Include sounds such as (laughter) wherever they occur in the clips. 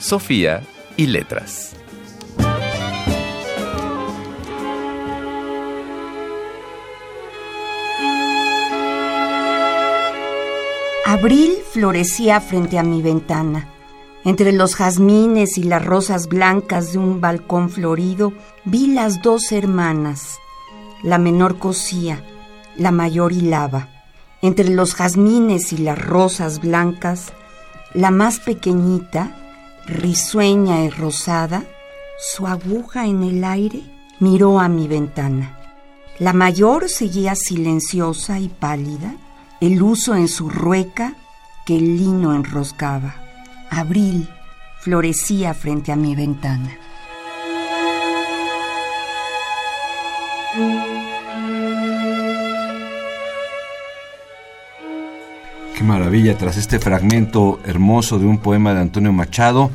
Sofía y letras. Abril florecía frente a mi ventana. Entre los jazmines y las rosas blancas de un balcón florido vi las dos hermanas. La menor cosía, la mayor hilaba. Entre los jazmines y las rosas blancas, la más pequeñita, risueña y rosada, su aguja en el aire, miró a mi ventana. La mayor seguía silenciosa y pálida, el uso en su rueca que el lino enroscaba. Abril florecía frente a mi ventana. Qué maravilla, tras este fragmento hermoso de un poema de Antonio Machado,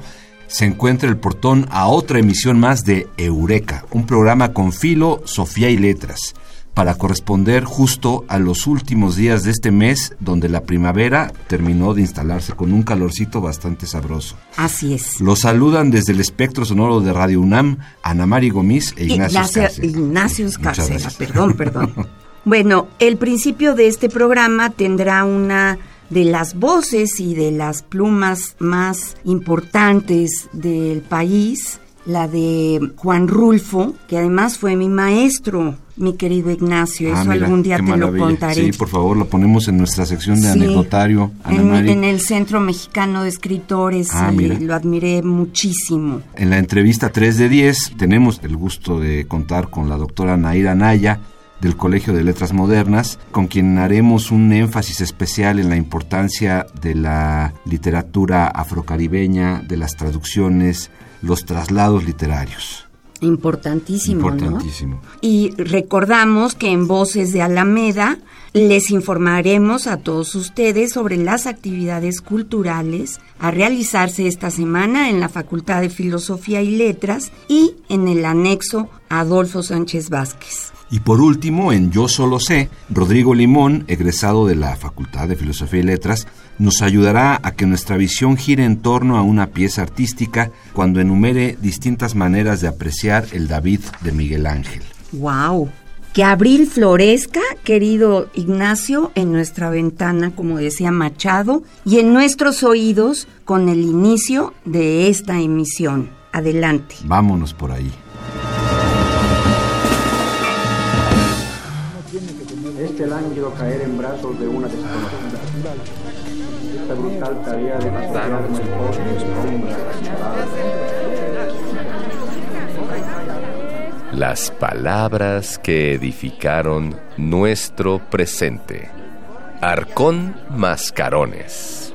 se encuentra el portón a otra emisión más de Eureka, un programa con filo, Sofía y letras para corresponder justo a los últimos días de este mes donde la primavera terminó de instalarse con un calorcito bastante sabroso. Así es. Los saludan desde el espectro sonoro de Radio UNAM Ana Mari Gomis e Ignacio Escárcega. Ignacio Escárcega, perdón, perdón. (laughs) bueno, el principio de este programa tendrá una de las voces y de las plumas más importantes del país, la de Juan Rulfo, que además fue mi maestro mi querido Ignacio. Ah, Eso algún día te lo contaré. Sí, por favor, lo ponemos en nuestra sección de anecdotario. en, el Centro Mexicano de Escritores. Ah, lo admiré muchísimo. En la entrevista 3 de 10 tenemos el gusto de contar con la doctora Naira Naya del Colegio de Letras Modernas, con quien haremos un énfasis especial en la importancia de la literatura afrocaribeña, de las traducciones, los traslados literarios. Importantísimo, Importantísimo. Y recordamos que en Voces de Alameda les informaremos a todos ustedes sobre las actividades culturales a realizarse esta semana en la Facultad de Filosofía y Letras y en el anexo Adolfo Sánchez Vázquez. Y por último, en Yo Solo Sé, Rodrigo Limón, egresado de la Facultad de Filosofía y Letras, nos ayudará a que nuestra visión gire en torno a una pieza artística cuando enumere distintas maneras de apreciar el David de Miguel Ángel. ¡Wow! Que abril florezca, querido Ignacio, en nuestra ventana, como decía Machado, y en nuestros oídos con el inicio de esta emisión. Adelante. Vámonos por ahí. este lánguido caer en brazos de una desconocida. Esta brutal tarea de matar Las palabras que edificaron nuestro presente. Arcón Mascarones.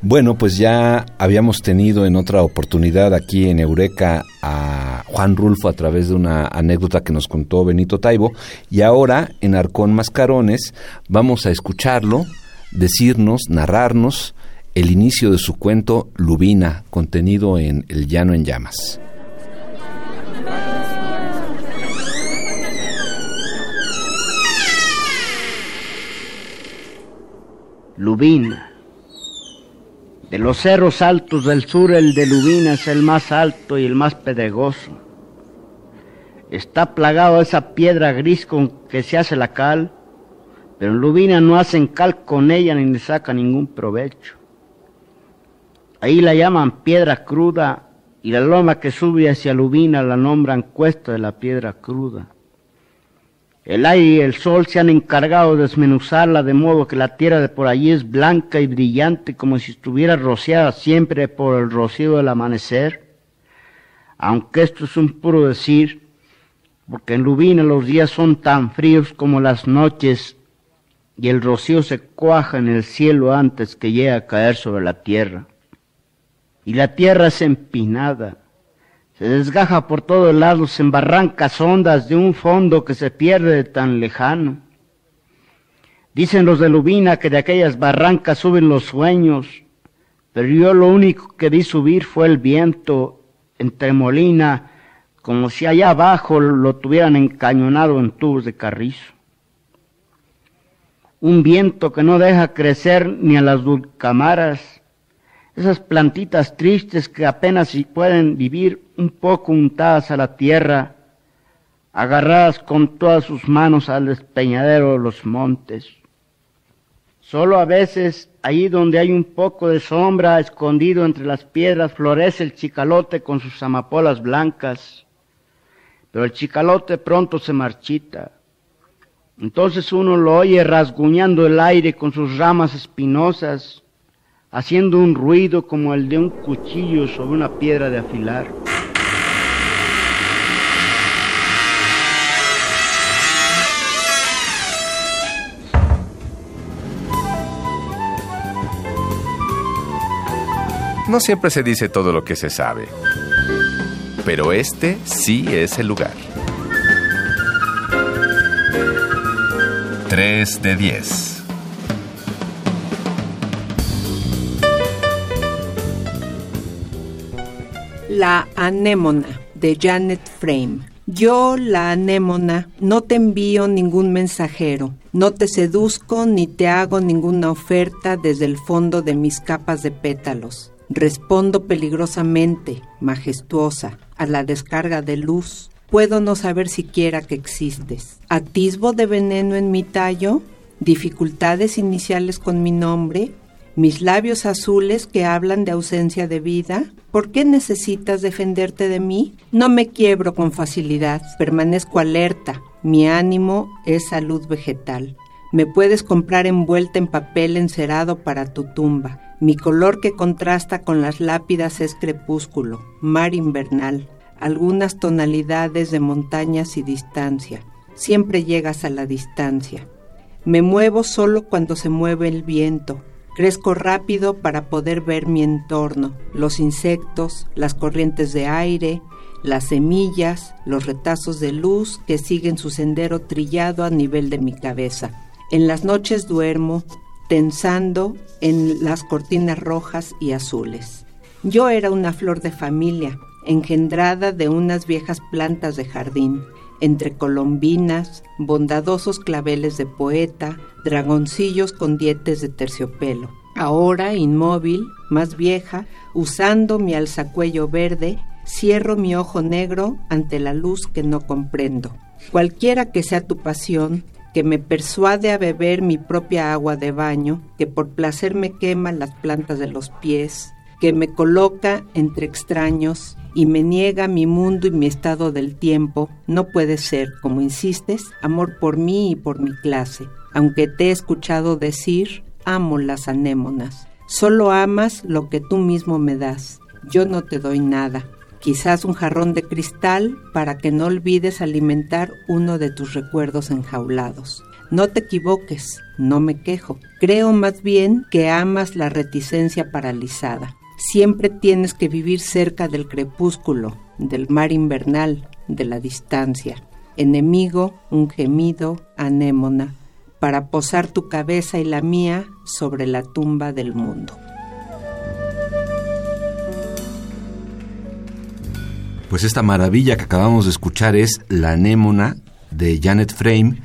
Bueno, pues ya habíamos tenido en otra oportunidad aquí en Eureka a Juan Rulfo a través de una anécdota que nos contó Benito Taibo y ahora en Arcón Mascarones vamos a escucharlo, decirnos, narrarnos el inicio de su cuento Lubina, contenido en El Llano en Llamas. Lubina de los cerros altos del sur, el de Lubina es el más alto y el más pedregoso. Está plagado esa piedra gris con que se hace la cal, pero en Lubina no hacen cal con ella ni le saca ningún provecho. Ahí la llaman piedra cruda y la loma que sube hacia Lubina la nombran cuesta de la piedra cruda. El aire y el sol se han encargado de desmenuzarla de modo que la tierra de por allí es blanca y brillante como si estuviera rociada siempre por el rocío del amanecer. Aunque esto es un puro decir, porque en Lubina los días son tan fríos como las noches y el rocío se cuaja en el cielo antes que llegue a caer sobre la tierra. y la tierra es empinada. Se desgaja por todos lados en barrancas hondas de un fondo que se pierde de tan lejano. Dicen los de Lubina que de aquellas barrancas suben los sueños, pero yo lo único que vi subir fue el viento entre molina, como si allá abajo lo tuvieran encañonado en tubos de carrizo. Un viento que no deja crecer ni a las dulcamaras, esas plantitas tristes que apenas si pueden vivir un poco untadas a la tierra, agarradas con todas sus manos al despeñadero de los montes. Solo a veces, ahí donde hay un poco de sombra escondido entre las piedras, florece el chicalote con sus amapolas blancas, pero el chicalote pronto se marchita. Entonces uno lo oye rasguñando el aire con sus ramas espinosas, haciendo un ruido como el de un cuchillo sobre una piedra de afilar. No siempre se dice todo lo que se sabe, pero este sí es el lugar. 3 de 10. La anémona de Janet Frame. Yo, la anémona, no te envío ningún mensajero, no te seduzco ni te hago ninguna oferta desde el fondo de mis capas de pétalos. Respondo peligrosamente, majestuosa, a la descarga de luz. Puedo no saber siquiera que existes. Atisbo de veneno en mi tallo, dificultades iniciales con mi nombre, mis labios azules que hablan de ausencia de vida. ¿Por qué necesitas defenderte de mí? No me quiebro con facilidad, permanezco alerta. Mi ánimo es salud vegetal. Me puedes comprar envuelta en papel encerado para tu tumba. Mi color que contrasta con las lápidas es crepúsculo, mar invernal, algunas tonalidades de montañas y distancia. Siempre llegas a la distancia. Me muevo solo cuando se mueve el viento. Crezco rápido para poder ver mi entorno, los insectos, las corrientes de aire, las semillas, los retazos de luz que siguen su sendero trillado a nivel de mi cabeza. En las noches duermo, tensando en las cortinas rojas y azules. Yo era una flor de familia, engendrada de unas viejas plantas de jardín, entre colombinas, bondadosos claveles de poeta, dragoncillos con dientes de terciopelo. Ahora, inmóvil, más vieja, usando mi alzacuello verde, cierro mi ojo negro ante la luz que no comprendo. Cualquiera que sea tu pasión, que me persuade a beber mi propia agua de baño, que por placer me quema las plantas de los pies, que me coloca entre extraños y me niega mi mundo y mi estado del tiempo, no puede ser, como insistes, amor por mí y por mi clase. Aunque te he escuchado decir, amo las anémonas. Solo amas lo que tú mismo me das. Yo no te doy nada quizás un jarrón de cristal para que no olvides alimentar uno de tus recuerdos enjaulados. No te equivoques, no me quejo. Creo más bien que amas la reticencia paralizada. Siempre tienes que vivir cerca del crepúsculo, del mar invernal, de la distancia. Enemigo, un gemido, anémona, para posar tu cabeza y la mía sobre la tumba del mundo. Pues esta maravilla que acabamos de escuchar es La anémona de Janet Frame,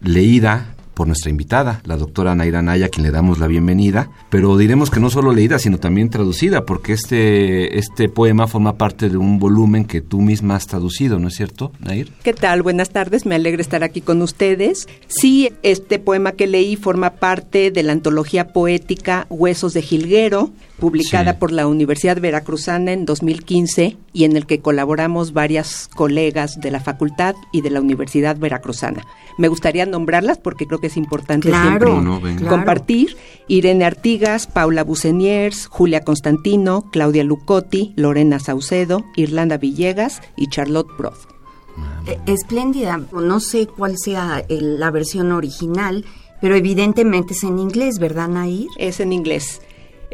leída por nuestra invitada, la doctora Naira Naya, a quien le damos la bienvenida, pero diremos que no solo leída, sino también traducida, porque este, este poema forma parte de un volumen que tú misma has traducido, ¿no es cierto, Nair? ¿Qué tal? Buenas tardes, me alegra estar aquí con ustedes. Sí, este poema que leí forma parte de la antología poética Huesos de Jilguero, publicada por la Universidad Veracruzana en 2015 y en el que colaboramos varias colegas de la facultad y de la Universidad Veracruzana. Me gustaría nombrarlas porque creo que es importante siempre compartir. Irene Artigas, Paula Buceniers, Julia Constantino, Claudia Lucotti, Lorena Saucedo, Irlanda Villegas y Charlotte Proth. Eh, espléndida, no sé cuál sea la versión original, pero evidentemente es en inglés, ¿verdad, Nair? Es en inglés.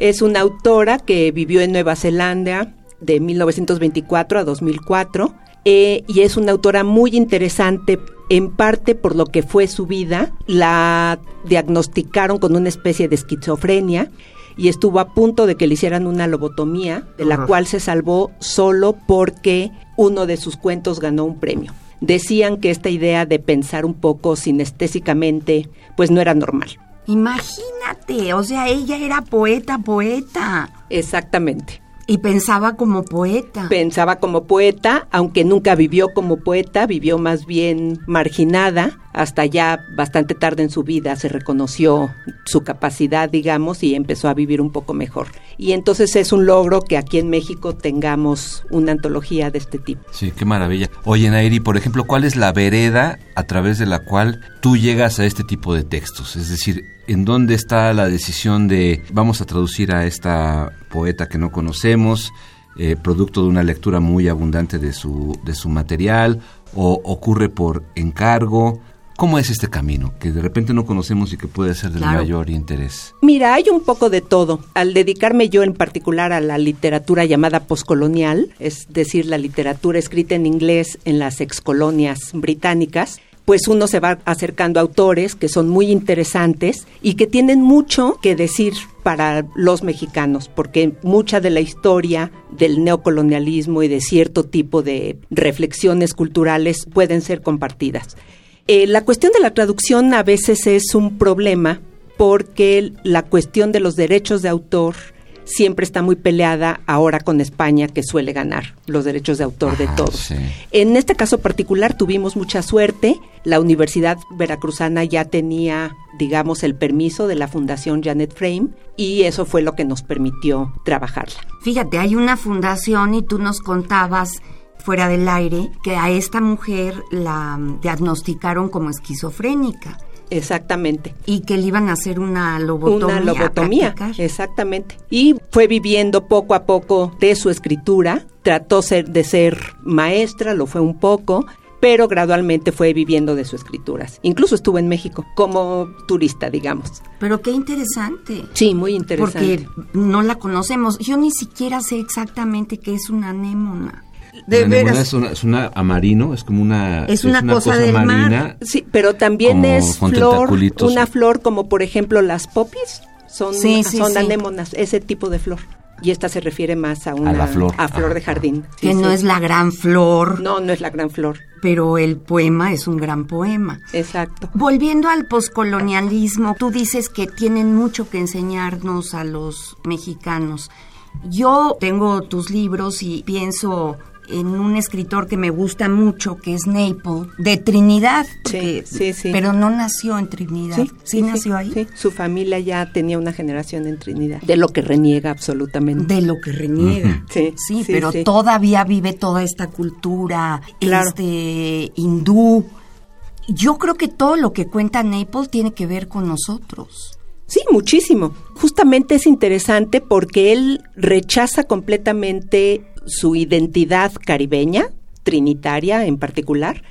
Es una autora que vivió en Nueva Zelanda de 1924 a 2004 eh, y es una autora muy interesante en parte por lo que fue su vida. La diagnosticaron con una especie de esquizofrenia y estuvo a punto de que le hicieran una lobotomía, de la cual se salvó solo porque uno de sus cuentos ganó un premio. Decían que esta idea de pensar un poco sinestésicamente, pues no era normal. Imagínate, o sea, ella era poeta, poeta. Exactamente. Y pensaba como poeta. Pensaba como poeta, aunque nunca vivió como poeta, vivió más bien marginada. Hasta ya bastante tarde en su vida se reconoció su capacidad, digamos, y empezó a vivir un poco mejor. Y entonces es un logro que aquí en México tengamos una antología de este tipo. Sí, qué maravilla. Oye, Nairi, por ejemplo, ¿cuál es la vereda a través de la cual tú llegas a este tipo de textos? Es decir, ¿en dónde está la decisión de vamos a traducir a esta poeta que no conocemos, eh, producto de una lectura muy abundante de su, de su material, o ocurre por encargo. ¿Cómo es este camino que de repente no conocemos y que puede ser del mayor interés? Mira, hay un poco de todo. Al dedicarme yo en particular a la literatura llamada poscolonial, es decir, la literatura escrita en inglés en las excolonias británicas, pues uno se va acercando a autores que son muy interesantes y que tienen mucho que decir para los mexicanos, porque mucha de la historia del neocolonialismo y de cierto tipo de reflexiones culturales pueden ser compartidas. Eh, la cuestión de la traducción a veces es un problema porque la cuestión de los derechos de autor siempre está muy peleada ahora con España, que suele ganar los derechos de autor de todos. En este caso particular tuvimos mucha suerte. La Universidad Veracruzana ya tenía, digamos, el permiso de la Fundación Janet Frame y eso fue lo que nos permitió trabajarla. Fíjate, hay una fundación y tú nos contabas fuera del aire que a esta mujer la diagnosticaron como esquizofrénica. Exactamente. Y que le iban a hacer una lobotomía. Una lobotomía, exactamente. Y fue viviendo poco a poco de su escritura, trató ser, de ser maestra, lo fue un poco, pero gradualmente fue viviendo de sus escrituras. Incluso estuvo en México como turista, digamos. Pero qué interesante. Sí, muy interesante. Porque no la conocemos. Yo ni siquiera sé exactamente qué es una anémona. De Es una, es una amarino, es como una es una, cosa, marina. Sí, pero también es flor, una flor como por ejemplo las popis, son son anémonas, ese tipo de flor. Y esta se refiere más a una flor, a flor de jardín. que no es la gran flor. No, no es la gran flor. Pero el poema es un gran poema. Exacto. Volviendo al poscolonialismo, tú dices que tienen mucho que enseñarnos a los mexicanos. Yo tengo tus libros y pienso en un escritor que me gusta mucho, que es Naple, de Trinidad. sí, sí, sí. Pero no nació en Trinidad. Sí, nació ahí. Sí, su familia ya tenía una generación en Trinidad. De lo que reniega absolutamente. De lo que reniega. Sí, sí, pero todavía vive toda esta cultura este hindú. Yo creo que todo lo que cuenta Naple tiene que ver con nosotros. Sí, muchísimo. Justamente es interesante porque él rechaza completamente su identidad caribeña, trinitaria en particular,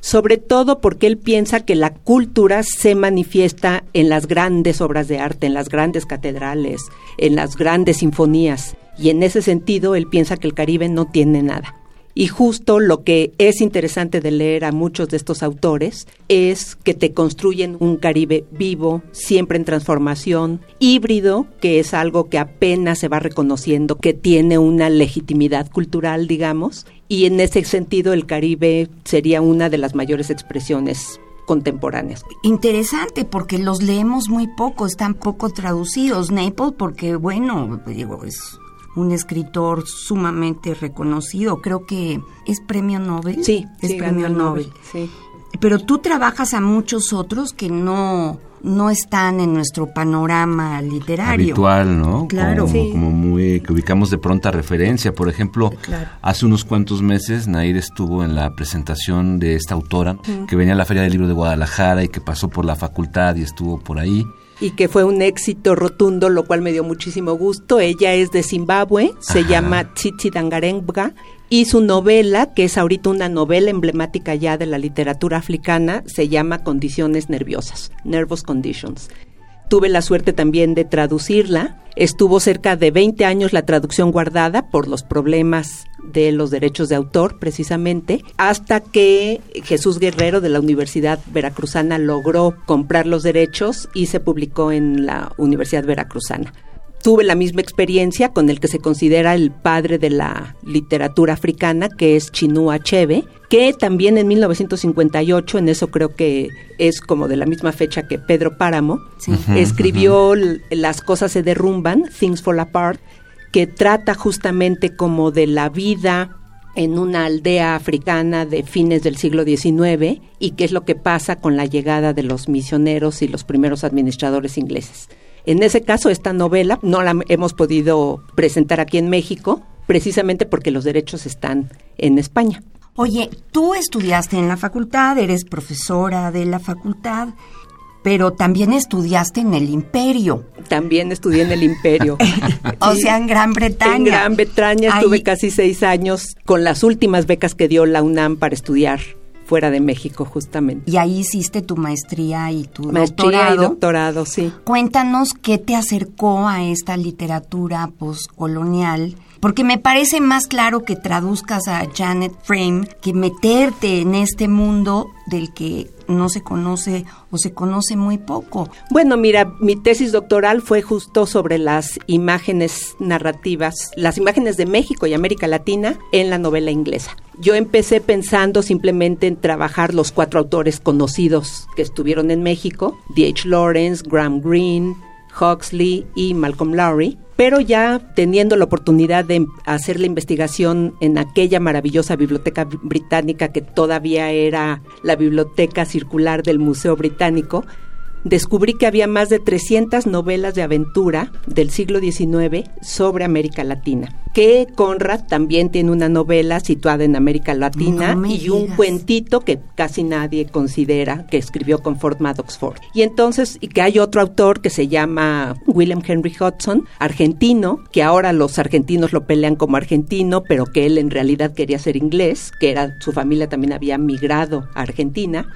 sobre todo porque él piensa que la cultura se manifiesta en las grandes obras de arte, en las grandes catedrales, en las grandes sinfonías, y en ese sentido él piensa que el Caribe no tiene nada. Y justo lo que es interesante de leer a muchos de estos autores es que te construyen un Caribe vivo, siempre en transformación, híbrido, que es algo que apenas se va reconociendo, que tiene una legitimidad cultural, digamos, y en ese sentido el Caribe sería una de las mayores expresiones contemporáneas. Interesante porque los leemos muy poco, están poco traducidos. Naples porque bueno, digo, es un escritor sumamente reconocido, creo que es premio Nobel. Sí, es premio Nobel. Sí. Pero tú trabajas a muchos otros que no no están en nuestro panorama literario. Habitual, ¿no? Claro. Como, muy, que ubicamos de pronta referencia. Por ejemplo, hace unos cuantos meses Nair estuvo en la presentación de esta autora que venía a la Feria del Libro de Guadalajara y que pasó por la facultad y estuvo por ahí y que fue un éxito rotundo, lo cual me dio muchísimo gusto. Ella es de Zimbabue, se llama Chichi Dangarembga y su novela, que es ahorita una novela emblemática ya de la literatura africana, se llama Condiciones Nerviosas, Nervous Conditions. Tuve la suerte también de traducirla. Estuvo cerca de 20 años la traducción guardada por los problemas de los derechos de autor, precisamente, hasta que Jesús Guerrero de la Universidad Veracruzana logró comprar los derechos y se publicó en la Universidad Veracruzana tuve la misma experiencia con el que se considera el padre de la literatura africana, que es Chinua Achebe, que también en 1958, en eso creo que es como de la misma fecha que Pedro Páramo, escribió Las cosas se derrumban, Things Fall Apart, que trata justamente como de la vida en una aldea africana de fines del siglo XIX y qué es lo que pasa con la llegada de los misioneros y los primeros administradores ingleses. En ese caso, esta novela no la hemos podido presentar aquí en México, precisamente porque los derechos están en España. Oye, tú estudiaste en la facultad, eres profesora de la facultad, pero también estudiaste en el imperio. También estudié en el imperio. (laughs) o sea, en Gran Bretaña. En Gran Bretaña estuve casi seis años con las últimas becas que dio la UNAM para estudiar fuera de México justamente. Y ahí hiciste tu maestría y tu maestría y doctorado, sí. Cuéntanos qué te acercó a esta literatura postcolonial porque me parece más claro que traduzcas a Janet Frame que meterte en este mundo del que no se conoce o se conoce muy poco. Bueno, mira, mi tesis doctoral fue justo sobre las imágenes narrativas, las imágenes de México y América Latina en la novela inglesa. Yo empecé pensando simplemente en trabajar los cuatro autores conocidos que estuvieron en México, D.H. Lawrence, Graham Greene, Huxley y Malcolm Lowry, pero ya teniendo la oportunidad de hacer la investigación en aquella maravillosa biblioteca británica que todavía era la biblioteca circular del Museo Británico, descubrí que había más de 300 novelas de aventura del siglo XIX sobre América Latina. Que Conrad también tiene una novela situada en América Latina y un cuentito que casi nadie considera que escribió con Ford Madox Ford. Y entonces, y que hay otro autor que se llama William Henry Hudson, argentino, que ahora los argentinos lo pelean como argentino, pero que él en realidad quería ser inglés, que era su familia también había migrado a Argentina.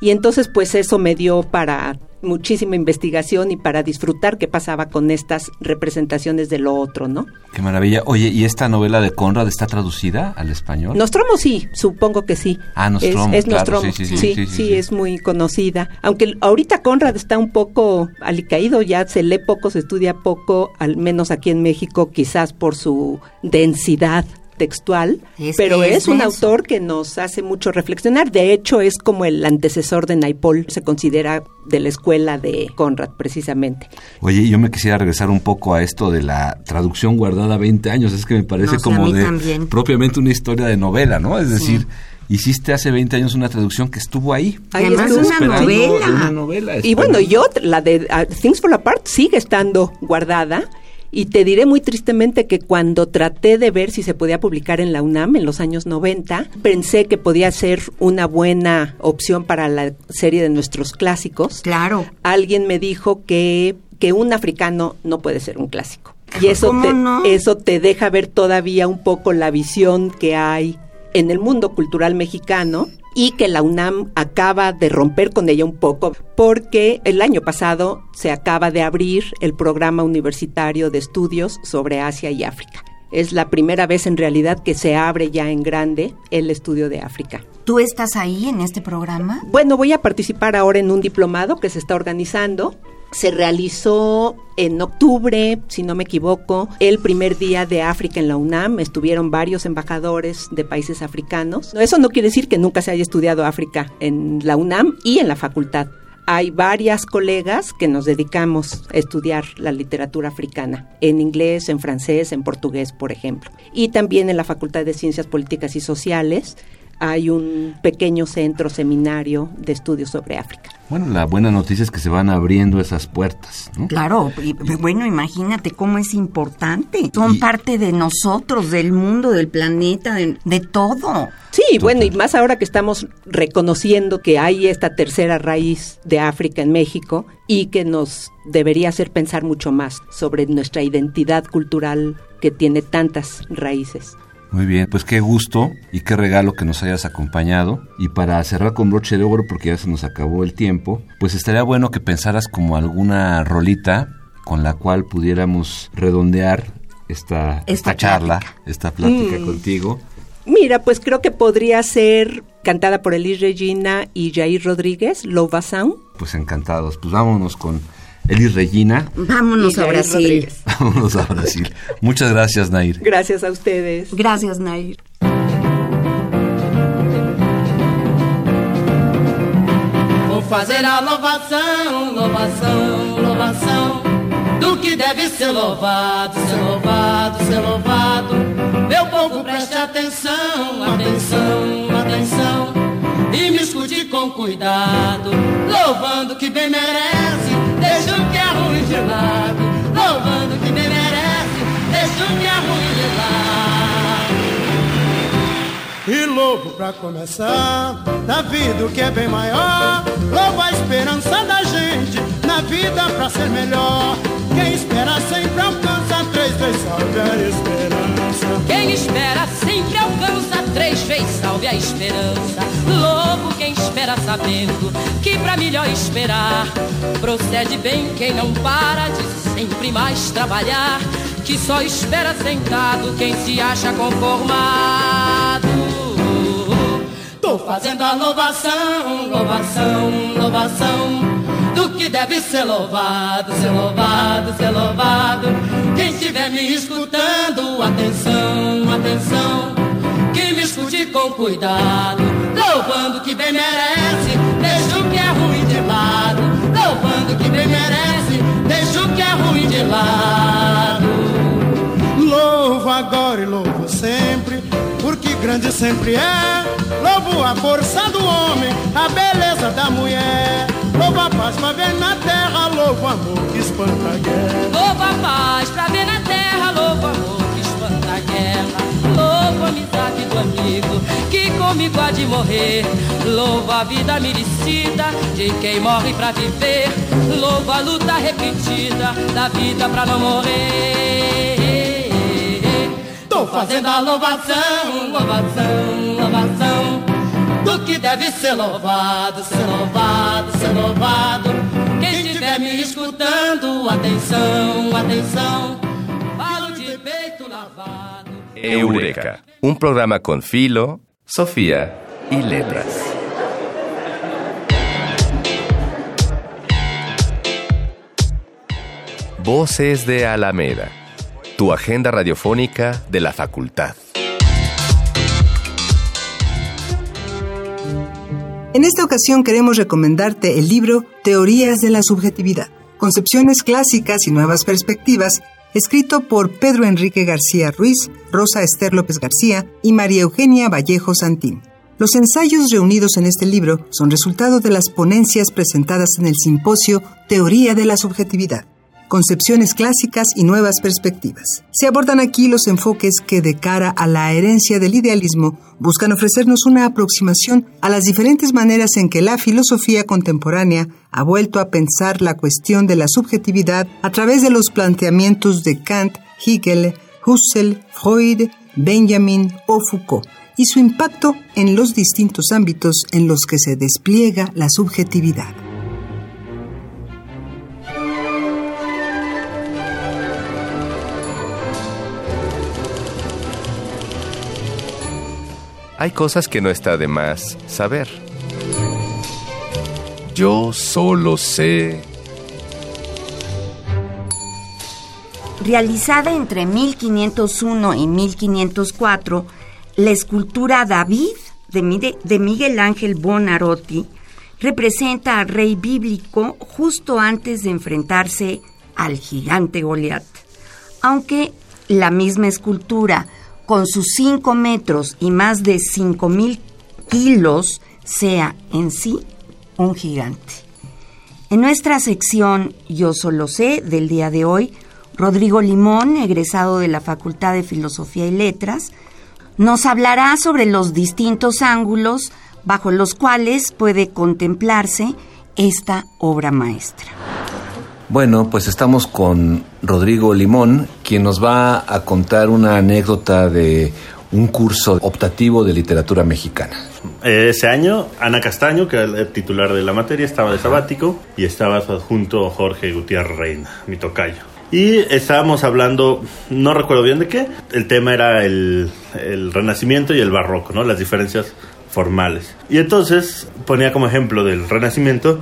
Y entonces pues eso me dio para muchísima investigación y para disfrutar qué pasaba con estas representaciones de lo otro, ¿no? Qué maravilla. Oye, ¿y esta novela de Conrad está traducida al español? Nostromo sí, supongo que sí. Ah, Nostromo, es, Nostromo. Sí sí sí, es muy conocida. Aunque ahorita Conrad está un poco alicaído, ya se lee poco, se estudia poco, al menos aquí en México, quizás por su densidad textual, pero es, un autor que nos hace mucho reflexionar. De hecho, es como el antecesor de Naipaul, se considera de la escuela de Conrad, precisamente. Oye, yo me quisiera regresar un poco a esto de la traducción guardada 20 años, es que me parece como de propiamente una historia de novela, ¿no? Es decir, hiciste hace 20 años una traducción que estuvo ahí. Ahí una novela. y bueno, yo, la de uh, Things Fall Apart sigue estando guardada y te diré muy tristemente que cuando traté de ver si se podía publicar en la UNAM en los años 90, pensé que podía ser una buena opción para la serie de nuestros clásicos. Claro. Alguien me dijo que, que un africano no puede ser un clásico. Y eso te, eso te deja ver todavía un poco la visión que hay en el mundo cultural mexicano y que la UNAM acaba de romper con ella un poco porque el año pasado se acaba de abrir el programa universitario de estudios sobre Asia y África. Es la primera vez en realidad que se abre ya en grande el estudio de África. ¿Tú estás ahí en este programa? Bueno, voy a participar ahora en un diplomado que se está organizando se realizó en octubre, si no me equivoco, el primer día de África en la UNAM. Estuvieron varios embajadores de países africanos. Eso no quiere decir que nunca se haya estudiado África en la UNAM y en la facultad. Hay varias colegas que nos dedicamos a estudiar la literatura africana, en inglés, en francés, en portugués, por ejemplo. Y también en la Facultad de Ciencias Políticas y Sociales hay un pequeño centro seminario de estudios sobre África. Bueno, la buena noticia es que se van abriendo esas puertas. ¿no? Claro, y, bueno, imagínate cómo es importante. Son parte de nosotros, del mundo, del planeta, de, todo. Sí, bueno, y más ahora que estamos reconociendo que hay esta tercera raíz de África en México y que nos debería hacer pensar mucho más sobre nuestra identidad cultural que tiene tantas raíces. Muy bien, pues qué gusto y qué regalo que nos hayas acompañado. Y para cerrar con broche de oro, porque ya se nos acabó el tiempo, pues estaría bueno que pensaras como alguna rolita con la cual pudiéramos redondear esta, esta, charla, esta plática Mm. contigo. Mira, pues creo que podría ser cantada por Elis Regina y Jair Rodríguez, Lova Sound. Pues encantados. Pues vámonos con Elis Regina. Vámonos a Brasil. Rodríguez. (laughs) Vámonos a Brasil. Muchas gracias, Nair. Gracias a ustedes. Gracias, Nair. Vou fazer a louvação, louvação, louvação do que deve ser louvado, ser louvado, ser louvado. Meu povo preste atenção, atenção, atenção e me escute com cuidado, louvando que bem merece, deixa o que é ruim de lado, louvando que bem merece, deixa o que é ruim de lado. E louvo pra começar, na vida o que é bem maior. Louvo a esperança da gente, na vida pra ser melhor. Espera sabendo que pra melhor esperar procede bem quem não para de sempre mais trabalhar. Que só espera sentado quem se acha conformado. Tô fazendo a louvação, louvação, louvação do que deve ser louvado, ser louvado, ser louvado. Quem estiver me escutando, atenção, atenção, com cuidado, louvando que bem merece, deixa o que é ruim de lado, louvando que bem merece, deixa o que é ruim de lado. Louvo agora e louvo sempre, porque grande sempre é. Louvo a força do homem, a beleza da mulher. Louvo a paz pra ver na terra, louvo amor que espanta a guerra. Louvo a paz pra ver na terra, louvo amor que espanta a guerra. Louvo a amizade do amigo que comigo há de morrer. Louvo a vida merecida de quem morre pra viver. Louvo a luta repetida da vida pra não morrer. Tô fazendo a louvação, louvação, louvação do que deve ser louvado, ser louvado, ser louvado. Quem estiver me escutando, atenção, atenção. Falo de peito lavado. Eureka, un programa con filo, Sofía y letras. Voces de Alameda, tu agenda radiofónica de la facultad. En esta ocasión queremos recomendarte el libro Teorías de la Subjetividad, Concepciones Clásicas y Nuevas Perspectivas, escrito por Pedro Enrique García Ruiz, Rosa Esther López García y María Eugenia Vallejo Santín. Los ensayos reunidos en este libro son resultado de las ponencias presentadas en el simposio Teoría de la Subjetividad, Concepciones Clásicas y Nuevas Perspectivas. Se abordan aquí los enfoques que, de cara a la herencia del idealismo, buscan ofrecernos una aproximación a las diferentes maneras en que la filosofía contemporánea ha vuelto a pensar la cuestión de la subjetividad a través de los planteamientos de Kant, Hegel, Husserl, Freud, Benjamin o Foucault y su impacto en los distintos ámbitos en los que se despliega la subjetividad. Hay cosas que no está de más saber. Yo solo sé. Realizada entre 1501 y 1504, la escultura David de, Miguel Ángel Bonarotti representa al rey bíblico justo antes de enfrentarse al gigante Goliat. Aunque la misma escultura, con sus 5 metros y más de 5 mil kilos, sea en sí un gigante. En nuestra sección Yo solo sé del día de hoy, Rodrigo Limón, egresado de la Facultad de Filosofía y Letras, nos hablará sobre los distintos ángulos bajo los cuales puede contemplarse esta obra maestra. Bueno, pues estamos con Rodrigo Limón, quien nos va a contar una anécdota de un curso optativo de literatura mexicana. Ese año, Ana Castaño, que era el titular de la materia, estaba de sabático y estaba junto Jorge Gutiérrez Reina, mi tocayo. Y estábamos hablando, no recuerdo bien de qué, el tema era el, el Renacimiento y el Barroco, ¿no? Las diferencias formales. Y entonces ponía como ejemplo del Renacimiento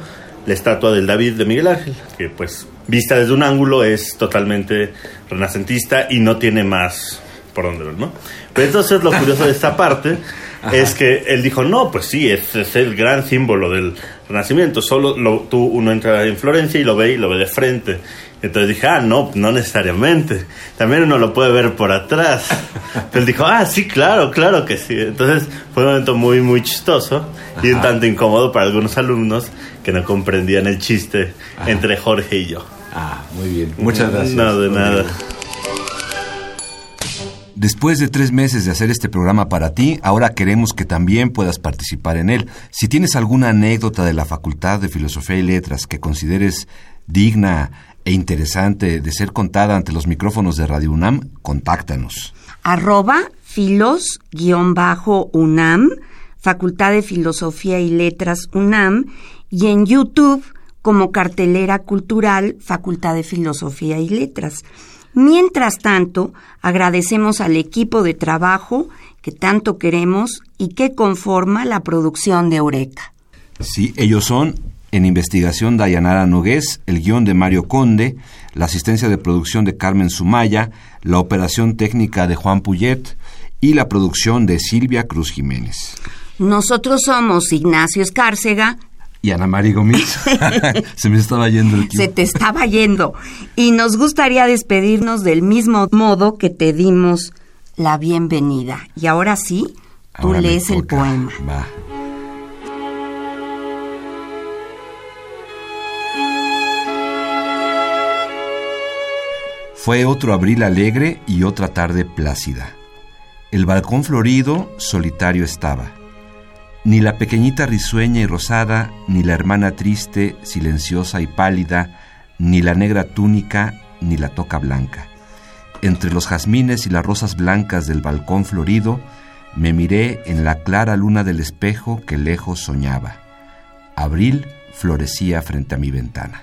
la estatua del David de Miguel Ángel, que pues vista desde un ángulo es totalmente renacentista y no tiene más por dónde ver, ¿no? Pero entonces lo curioso de esta parte (laughs) es que él dijo, no, pues sí, es, es el gran símbolo del renacimiento, solo lo, tú uno entra en Florencia y lo ve y lo ve de frente. Entonces dije, ah, no, no necesariamente. También uno lo puede ver por atrás. Pero dijo, ah, sí, claro, claro que sí. Entonces fue un momento muy, muy chistoso y un tanto incómodo para algunos alumnos que no comprendían el chiste entre Jorge y yo. Ah, muy bien. Muchas gracias. No, de nada. Después de tres meses de hacer este programa para ti, ahora queremos que también puedas participar en él. Si tienes alguna anécdota de la Facultad de Filosofía y Letras que consideres digna e interesante de ser contada ante los micrófonos de Radio UNAM, contáctanos. Arroba filos-unam, Facultad de Filosofía y Letras UNAM, y en YouTube como cartelera cultural Facultad de Filosofía y Letras. Mientras tanto, agradecemos al equipo de trabajo que tanto queremos y que conforma la producción de Eureka. Sí, ellos son en investigación Dayanara Nogués, el guion de Mario Conde, la asistencia de producción de Carmen Sumaya, la operación técnica de Juan Puyet y la producción de Silvia Cruz Jiménez. Nosotros somos Ignacio Escárcega, y Ana María Gómez. (laughs) (laughs) Se me estaba yendo el tiempo. Se te estaba yendo. Y nos gustaría despedirnos del mismo modo que te dimos la bienvenida. Y ahora sí, tú Ahora lees el poema. Va. Fue otro abril alegre y otra tarde plácida. El balcón florido solitario estaba. Ni la pequeñita risueña y rosada, ni la hermana triste, silenciosa y pálida, ni la negra túnica, ni la toca blanca. Entre los jazmines y las rosas blancas del balcón florido, me miré en la clara luna del espejo que lejos soñaba. Abril florecía frente a mi ventana.